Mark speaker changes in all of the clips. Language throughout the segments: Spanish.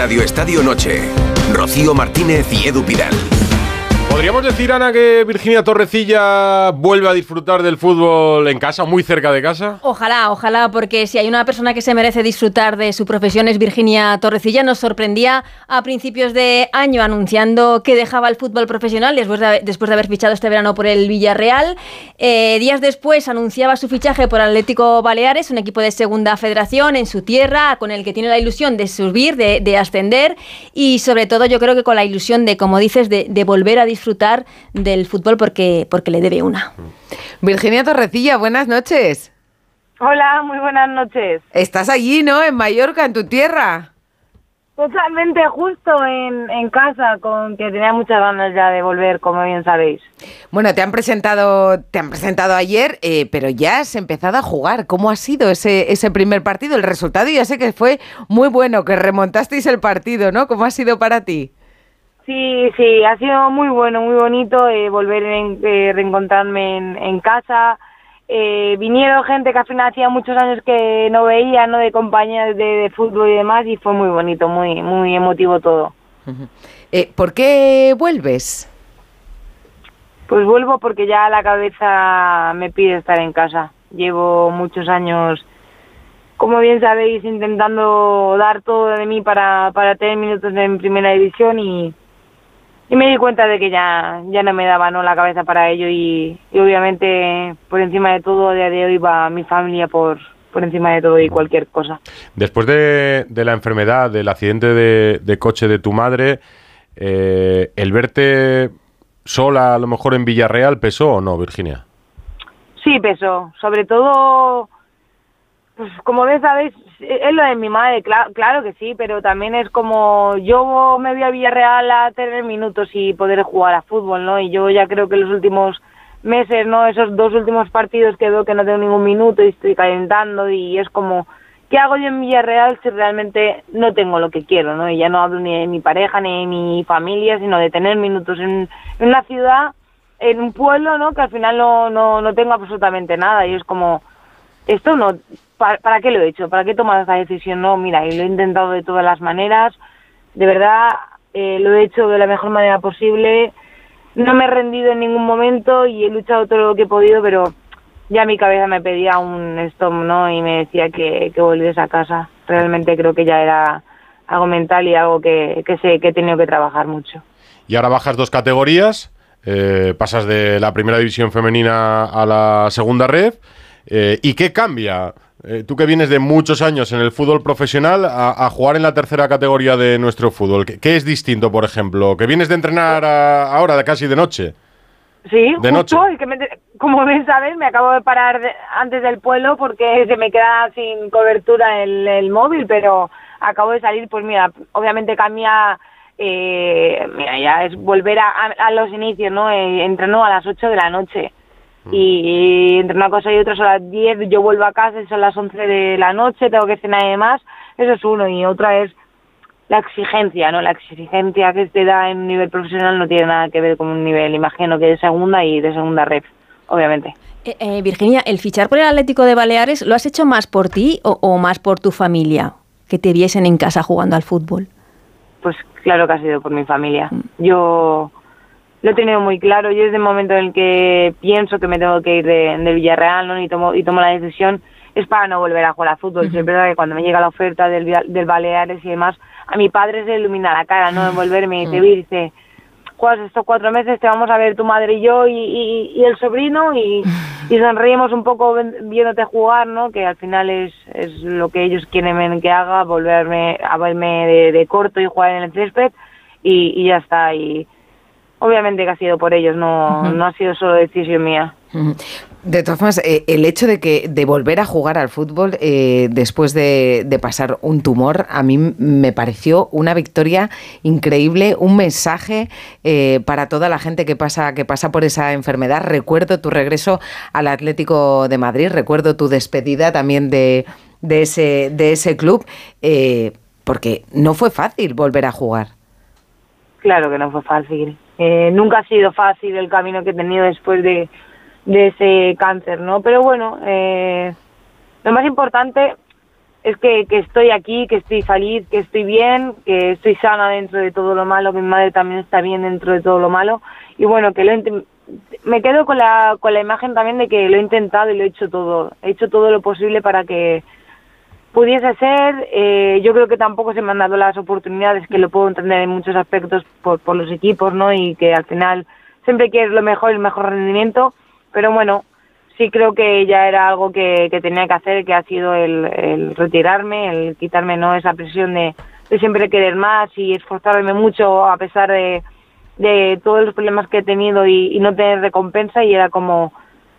Speaker 1: Radio Estadio Noche. Rocío Martínez y Edu Pidal.
Speaker 2: ¿Podríamos decir, Ana, que Virginia Torrecilla vuelve a disfrutar del fútbol en casa, muy cerca de casa?
Speaker 3: Ojalá, ojalá, porque si hay una persona que se merece disfrutar de su profesión es Virginia Torrecilla. Nos sorprendía a principios de año anunciando que dejaba el fútbol profesional después de, haber fichado este verano por el Villarreal. Eh, días después anunciaba su fichaje por Atlético Baleares, un equipo de segunda federación en su tierra, con el que tiene la ilusión de subir, de, ascender y sobre todo yo creo que con la ilusión de, como dices, de volver a disfrutar disfrutar del fútbol porque, porque le debe una.
Speaker 4: Virginia Torrecilla, buenas noches.
Speaker 5: Hola, muy buenas noches.
Speaker 4: Estás allí, ¿no? En Mallorca, en tu tierra.
Speaker 5: Totalmente justo en, casa, con que tenía muchas ganas ya de volver, como bien sabéis.
Speaker 4: Bueno, te han presentado, te han presentado ayer, eh, pero ya has empezado a jugar. ¿Cómo ha sido ese, ese primer partido? El resultado ya sé que fue muy bueno, que remontasteis el partido, ¿no? ¿Cómo ha sido para ti?
Speaker 5: Sí, sí, ha sido muy bueno, muy bonito eh, volver a eh, reencontrarme en, casa. Eh, vinieron gente que al final hacía muchos años que no veía, ¿no? De compañías de, fútbol y demás, y fue muy bonito, muy, muy emotivo todo.
Speaker 4: ¿Por qué vuelves?
Speaker 5: Pues vuelvo porque ya la cabeza me pide estar en casa. Llevo muchos años, como bien sabéis, intentando dar todo de mí para, para tener minutos en primera división y, y me di cuenta de que ya, ya no me daba ¿no? la cabeza para ello y, obviamente por encima de todo a día de hoy va mi familia por, por encima de todo y cualquier cosa.
Speaker 2: Después de, de la enfermedad, del accidente de, de coche de tu madre, eh, ¿el verte sola a lo mejor en Villarreal pesó o no, Virginia?
Speaker 5: Sí, pesó. Sobre todo pues como ves, sabéis, es lo de mi madre, claro, que sí, pero también es como yo me voy a Villarreal a tener minutos y poder jugar a fútbol, ¿no? Y yo ya creo que los últimos meses, ¿no? Esos dos últimos partidos que veo que no tengo ningún minuto y estoy calentando y es como, ¿qué hago yo en Villarreal si realmente no tengo lo que quiero, ¿no? Y ya no hablo ni de mi pareja ni de mi familia, sino de tener minutos en, en una ciudad, en un pueblo, ¿no? Que al final no, no, no tengo absolutamente nada y es como, esto no ¿para, qué lo he hecho? ¿Para qué he tomado esa decisión? No, mira, y lo he intentado de todas las maneras. De verdad, eh, lo he hecho de la mejor manera posible. No me he rendido en ningún momento y he luchado todo lo que he podido, pero ya mi cabeza me pedía un stop, ¿no? Y me decía que, que volviese a casa. Realmente creo que ya era algo mental y algo que, que sé que he tenido que trabajar mucho.
Speaker 2: Y ahora bajas dos categorías, eh, pasas de la primera división femenina a la segunda red. Eh, ¿Y qué cambia eh, tú que vienes de muchos años en el fútbol profesional a, jugar en la tercera categoría de nuestro fútbol, ¿qué, es distinto, por ejemplo? ¿Que vienes de entrenar ahora de casi de noche?
Speaker 5: Sí, de noche. que como bien sabes, me acabo de parar antes del pueblo porque se me queda sin cobertura el, el móvil, pero acabo de salir, pues mira, obviamente cambia, eh, mira, ya es volver a, a, los inicios, ¿no? Eh, entreno a las 8 de la noche. Y entre una cosa y otra son las 10, yo vuelvo a casa y son las 11 de la noche, tengo que cenar y demás, eso es uno, y otra es la exigencia, ¿no? La exigencia que te da en un nivel profesional no tiene nada que ver con un nivel, imagino que de segunda y de segunda red, obviamente.
Speaker 3: Eh, eh, Virginia, ¿el fichar por el Atlético de Baleares lo has hecho más por ti o, o más por tu familia? Que te viesen en casa jugando al fútbol.
Speaker 5: Pues claro que ha sido por mi familia. Mm. Yo lo he tenido muy claro. Yo desde el momento en el que pienso que me tengo que ir de, Villarreal ¿no? y, tomo, y tomo la decisión, es para no volver a jugar a fútbol. Es verdad que cuando me llega la oferta del, del Baleares y demás, a mi padre se ilumina la cara, ¿no? Envolverme y te dice, juegas estos cuatro meses, te vamos a ver tu madre y yo y, y, el sobrino y, y, sonreímos un poco viéndote jugar, ¿no? Que al final es, es lo que ellos quieren que haga, volverme a verme de, de corto y jugar en el césped y, y ya está. Y, obviamente que ha sido por ellos, no, no ha sido solo decisión mía.
Speaker 4: De todas formas, eh, el hecho de que de volver a jugar al fútbol eh, después de, pasar un tumor, a mí me pareció una victoria increíble, un mensaje eh, para toda la gente que pasa, que pasa por esa enfermedad. Recuerdo tu regreso al Atlético de Madrid, recuerdo tu despedida también de, de ese, de ese club, porque no fue fácil volver a jugar.
Speaker 5: Claro que no fue fácil. Eh, nunca ha sido fácil el camino que he tenido después de, ese cáncer, ¿no? Pero bueno, eh, lo más importante es que, estoy aquí, que estoy feliz, que estoy bien, que estoy sana dentro de todo lo malo, mi madre también está bien dentro de todo lo malo y bueno, que lo me quedo con la, con la imagen también de que lo he intentado y lo he hecho todo, he hecho todo lo posible para que pudiese ser, eh, yo creo que tampoco se me han dado las oportunidades, que lo puedo entender en muchos aspectos por, por los equipos, ¿no? Y que al final siempre quieres lo mejor, el mejor rendimiento, pero bueno, sí creo que ya era algo que, que tenía que hacer, que ha sido el, el retirarme, el quitarme no esa presión de, de siempre querer más y esforzarme mucho a pesar de, de todos los problemas que he tenido y, no tener recompensa y era como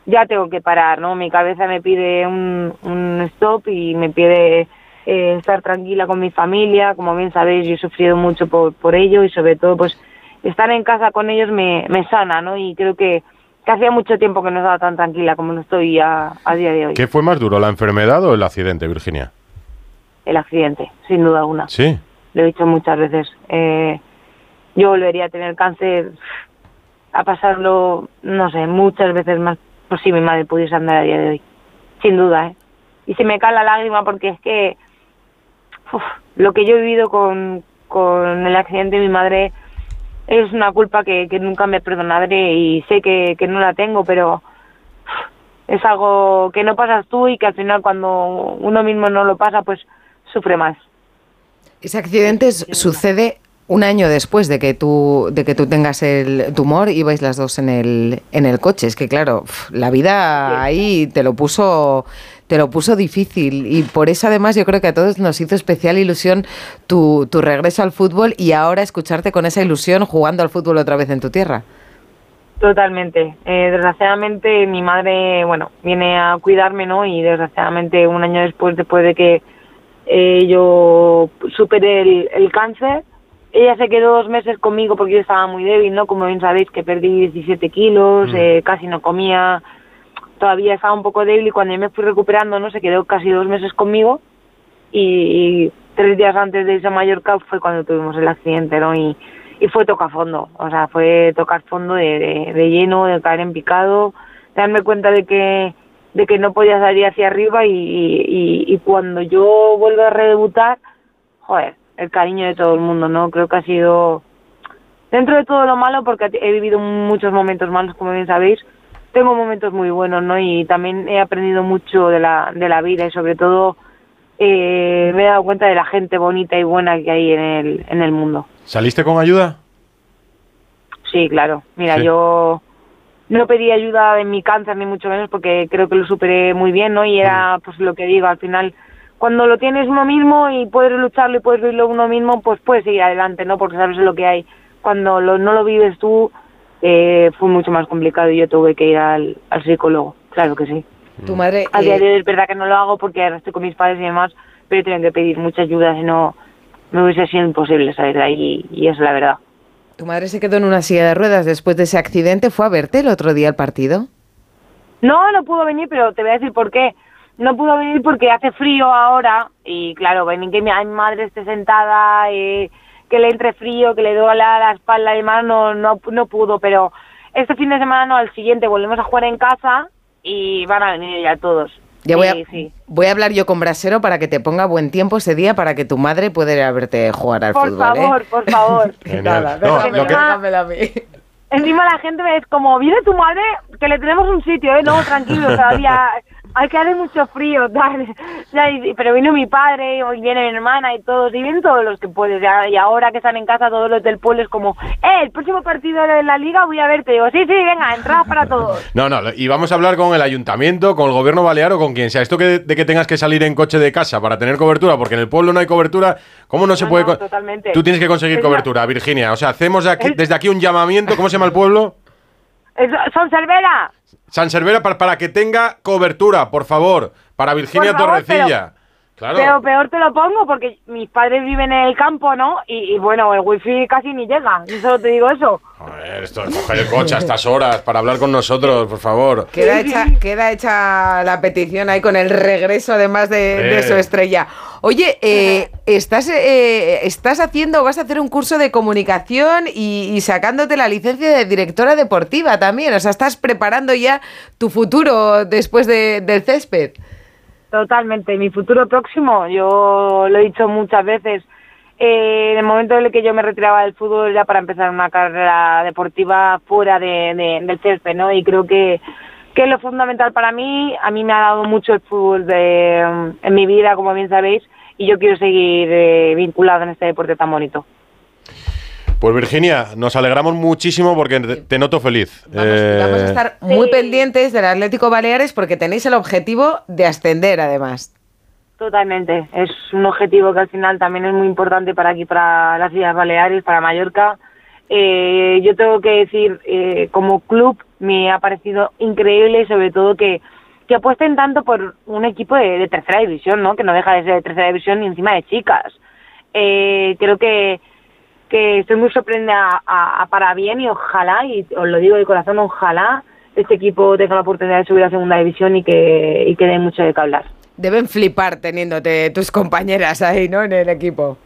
Speaker 5: ya tengo que parar, ¿no? Mi cabeza me pide un, un stop y me pide eh, estar tranquila con mi familia, como bien sabéis yo he sufrido mucho por, por ello y sobre todo pues estar en casa con ellos me, me sana, ¿no? Y creo que que hacía mucho tiempo que no estaba tan tranquila como no estoy a, a día de hoy.
Speaker 2: ¿Qué fue más duro, la enfermedad o el accidente, Virginia?
Speaker 5: El accidente, sin duda alguna.
Speaker 2: Sí.
Speaker 5: Lo he dicho muchas veces. Eh, yo volvería a tener cáncer, a pasarlo, no sé, muchas veces más por si mi madre pudiese andar a día de hoy. Sin duda, ¿eh? Y se me cae la lágrima porque es que uf, lo que yo he vivido con, con el accidente de mi madre es una culpa que, que nunca me perdonaré y sé que, que no la tengo, pero es algo que no pasas tú y que al final cuando uno mismo no lo pasa, pues sufre más.
Speaker 4: Ese accidente sucede un año después de que tú de que tú tengas el tumor y vais las dos en el en el coche es que claro la vida ahí te lo puso te lo puso difícil y por eso además yo creo que a todos nos hizo especial ilusión tu, tu regreso al fútbol y ahora escucharte con esa ilusión jugando al fútbol otra vez en tu tierra.
Speaker 5: Totalmente. Eh, desgraciadamente mi madre, bueno, viene a cuidarme, ¿no? Y desgraciadamente un año después, después de que eh, yo superé el cáncer, ella se quedó dos meses conmigo porque yo estaba muy débil, ¿no? Como bien sabéis que perdí 17 kilos, mm. eh, casi no comía, todavía estaba un poco débil y cuando yo me fui recuperando, ¿no? Se quedó casi dos meses conmigo y, tres días antes de esa Mallorca fue cuando tuvimos el accidente, ¿no? Y, y fue tocar fondo, o sea, fue tocar fondo de, de, lleno, de caer en picado, darme cuenta de que de que no podía salir hacia arriba y, y, y cuando yo vuelvo a redebutar, joder, el cariño de todo el mundo, ¿no? Creo que ha sido, dentro de todo lo malo, porque he vivido muchos momentos malos, como bien sabéis, tengo momentos muy buenos, ¿no? Y también he aprendido mucho de la, de la vida y sobre todo eh, me he dado cuenta de la gente bonita y buena que hay en el, en el mundo.
Speaker 2: ¿Saliste con ayuda?
Speaker 5: Sí, claro. Mira, yo no pedí ayuda en mi cáncer ni mucho menos porque creo que lo superé muy bien, ¿no? Y era pues lo que digo, al final cuando lo tienes uno mismo y puedes lucharlo y puedes vivirlo uno mismo, pues puedes seguir adelante, ¿no? Porque sabes lo que hay. Cuando lo, no lo vives tú, eh, fue mucho más complicado y yo tuve que ir al, psicólogo, claro que sí.
Speaker 4: Tu madre...
Speaker 5: A día de hoy es verdad que no lo hago porque ahora estoy con mis padres y demás, pero tengo que pedir mucha ayuda, si no me hubiese sido imposible salir de ahí y, es la verdad.
Speaker 4: ¿Tu madre se quedó en una silla de ruedas después de ese accidente? ¿Fue a verte el otro día al partido?
Speaker 5: No, no pudo venir, pero te voy a decir por qué no pudo venir porque hace frío ahora y claro, ven que mi, madre esté sentada, eh, que le entre frío, que le duela la espalda y demás, no, no, no pudo, pero este fin de semana no, al siguiente volvemos a jugar en casa y van a venir ya todos.
Speaker 4: Ya voy, a, voy a hablar yo con Brasero para que te ponga buen tiempo ese día para que tu madre pueda ir a verte jugar al
Speaker 5: fútbol.
Speaker 4: Por
Speaker 5: ¿eh? favor, por favor.
Speaker 4: Nada, a mí.
Speaker 5: Encima la gente me es como, viene tu madre, que le tenemos un sitio, ¿eh? No, tranquilo, todavía hay que hacer mucho frío, tal. pero vino mi padre, hoy viene mi hermana y todos, y vienen todos los que puedes. Y ahora que están en casa, todos los del pueblo es como, eh, el próximo partido de la liga voy a verte. Digo, sí, sí, venga, entrada para todos.
Speaker 2: No, no, y vamos a hablar con el ayuntamiento, con el gobierno balear o con quien sea. Esto que, de que tengas que salir en coche de casa para tener cobertura, porque en el pueblo no hay cobertura, ¿cómo no se puede...?
Speaker 5: totalmente.
Speaker 2: Tú tienes que conseguir cobertura, Virginia. O sea, hacemos desde aquí un llamamiento, ¿cómo se llama el pueblo?
Speaker 5: Son Cervera.
Speaker 2: San Cervera para, para que tenga cobertura, por favor, para Virginia Torrecilla.
Speaker 5: Pero, peor te lo pongo porque mis padres viven en el campo, ¿no? Y, bueno, el wifi casi ni llega. Yo solo te digo eso.
Speaker 2: Joder, esto de coger el coche a estas horas para hablar con nosotros, por favor.
Speaker 4: Queda hecha, queda hecha la petición ahí con el regreso, además de, su estrella. Oye, eh, estás, eh, estás haciendo, vas a hacer un curso de comunicación y, sacándote la licencia de directora deportiva también. O sea, estás preparando ya tu futuro después del césped.
Speaker 5: Totalmente. Mi futuro próximo, yo lo he dicho muchas veces, eh, en el momento en el que yo me retiraba del fútbol ya para empezar una carrera deportiva fuera de, de- del césped, ¿no? Y creo que, que es lo fundamental para mí. A mí me ha dado mucho el fútbol de, en mi vida, como bien sabéis, y yo quiero seguir eh, vinculado en este deporte tan bonito.
Speaker 2: Pues Virginia, nos alegramos muchísimo porque te, noto feliz.
Speaker 4: Vamos,
Speaker 2: Eh,
Speaker 4: vamos a estar muy
Speaker 5: Sí.
Speaker 4: pendientes del Atlético Baleares porque tenéis el objetivo de ascender, además.
Speaker 5: Totalmente. Es un objetivo que al final también es muy importante para aquí, para las Islas Baleares, para Mallorca. Eh, yo tengo que decir, eh, como club me ha parecido increíble y sobre todo que, que apuesten tanto por un equipo de, de tercera división, ¿no? Que no deja de ser de tercera división y encima de chicas. Eh, creo que, que estoy muy sorprendida a- a- para bien y ojalá, y os lo digo de corazón, ojalá este equipo tenga la oportunidad de subir a segunda división y que, y que dé mucho de qué hablar.
Speaker 4: Deben flipar teniéndote tus compañeras ahí, ¿no? En el equipo.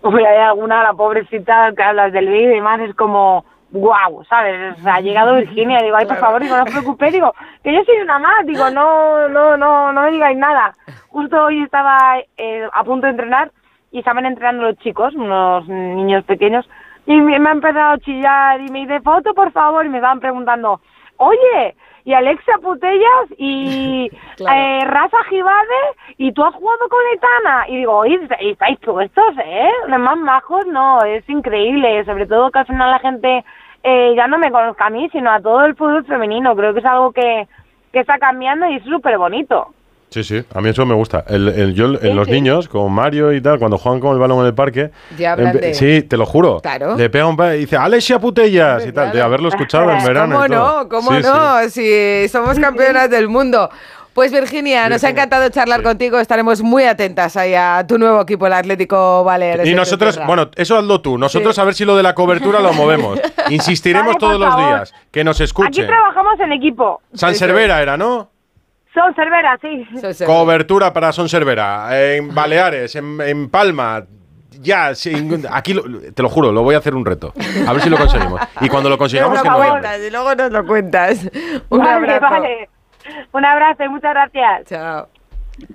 Speaker 5: Hombre, hay alguna, la pobrecita que hablas del vídeo y demás, es como, wow, ¿sabes? O sea, ha llegado Virginia, digo, ay, por favor, digo, no os preocupéis, digo, que yo soy una más, digo, no, no, no, no me digáis nada. Justo hoy estaba eh, a punto de entrenar y estaban entrenando los chicos, unos niños pequeños, y me, me ha empezado a chillar y me dice, foto, por favor, y me estaban preguntando, oye, y Alexia Putellas y
Speaker 4: Claro.
Speaker 5: eh, Rafa Gibade y tú has jugado con Etana y digo, oye, ¿y estáis puestos, ¿eh? Los más majos, no, es increíble, sobre todo que al final la gente eh, ya no me conozca a mí, sino a todo el fútbol femenino, creo que es algo que, que está cambiando y es súper bonito.
Speaker 2: Sí, sí, a mí eso me gusta. El, el- yo, en
Speaker 5: Sí,
Speaker 2: los niños, con Mario y tal, cuando juegan con el balón en el parque.
Speaker 4: Ya hablan
Speaker 2: empe-
Speaker 4: de-
Speaker 2: Sí, te lo juro.
Speaker 4: Claro.
Speaker 2: Le pega un pa y dice, Alexia Putellas y tal, de haberlo escuchado en verano.
Speaker 4: ¿Cómo
Speaker 2: y todo.
Speaker 4: no? ¿Cómo
Speaker 2: Sí, sí.
Speaker 4: no? Si somos campeonas del mundo. Pues Virginia, nos ha encantado charlar
Speaker 2: Sí.
Speaker 4: contigo. Estaremos muy atentas ahí a tu nuevo equipo, el Atlético Baleares.
Speaker 2: Y nosotros,
Speaker 4: Tierra.
Speaker 2: bueno, eso hazlo tú. Nosotros
Speaker 4: Sí.
Speaker 2: a ver si lo de la cobertura lo movemos. Insistiremos
Speaker 5: Vale,
Speaker 2: todos los
Speaker 5: favor.
Speaker 2: días. Que nos
Speaker 5: Aquí
Speaker 2: escuchen.
Speaker 5: trabajamos en equipo.
Speaker 2: San Cervera era, ¿no?
Speaker 5: Son Cervera, sí.
Speaker 2: Cobertura para Son Cervera. En Baleares, en, en Palma. Ya, sí, aquí lo- te lo juro, lo voy a hacer un reto. A ver si lo conseguimos. Y cuando lo consigamos, que nos
Speaker 4: y luego nos lo cuentas. Un
Speaker 5: vale,
Speaker 4: abrazo.
Speaker 5: vale. Un abrazo y muchas gracias.
Speaker 4: Chao.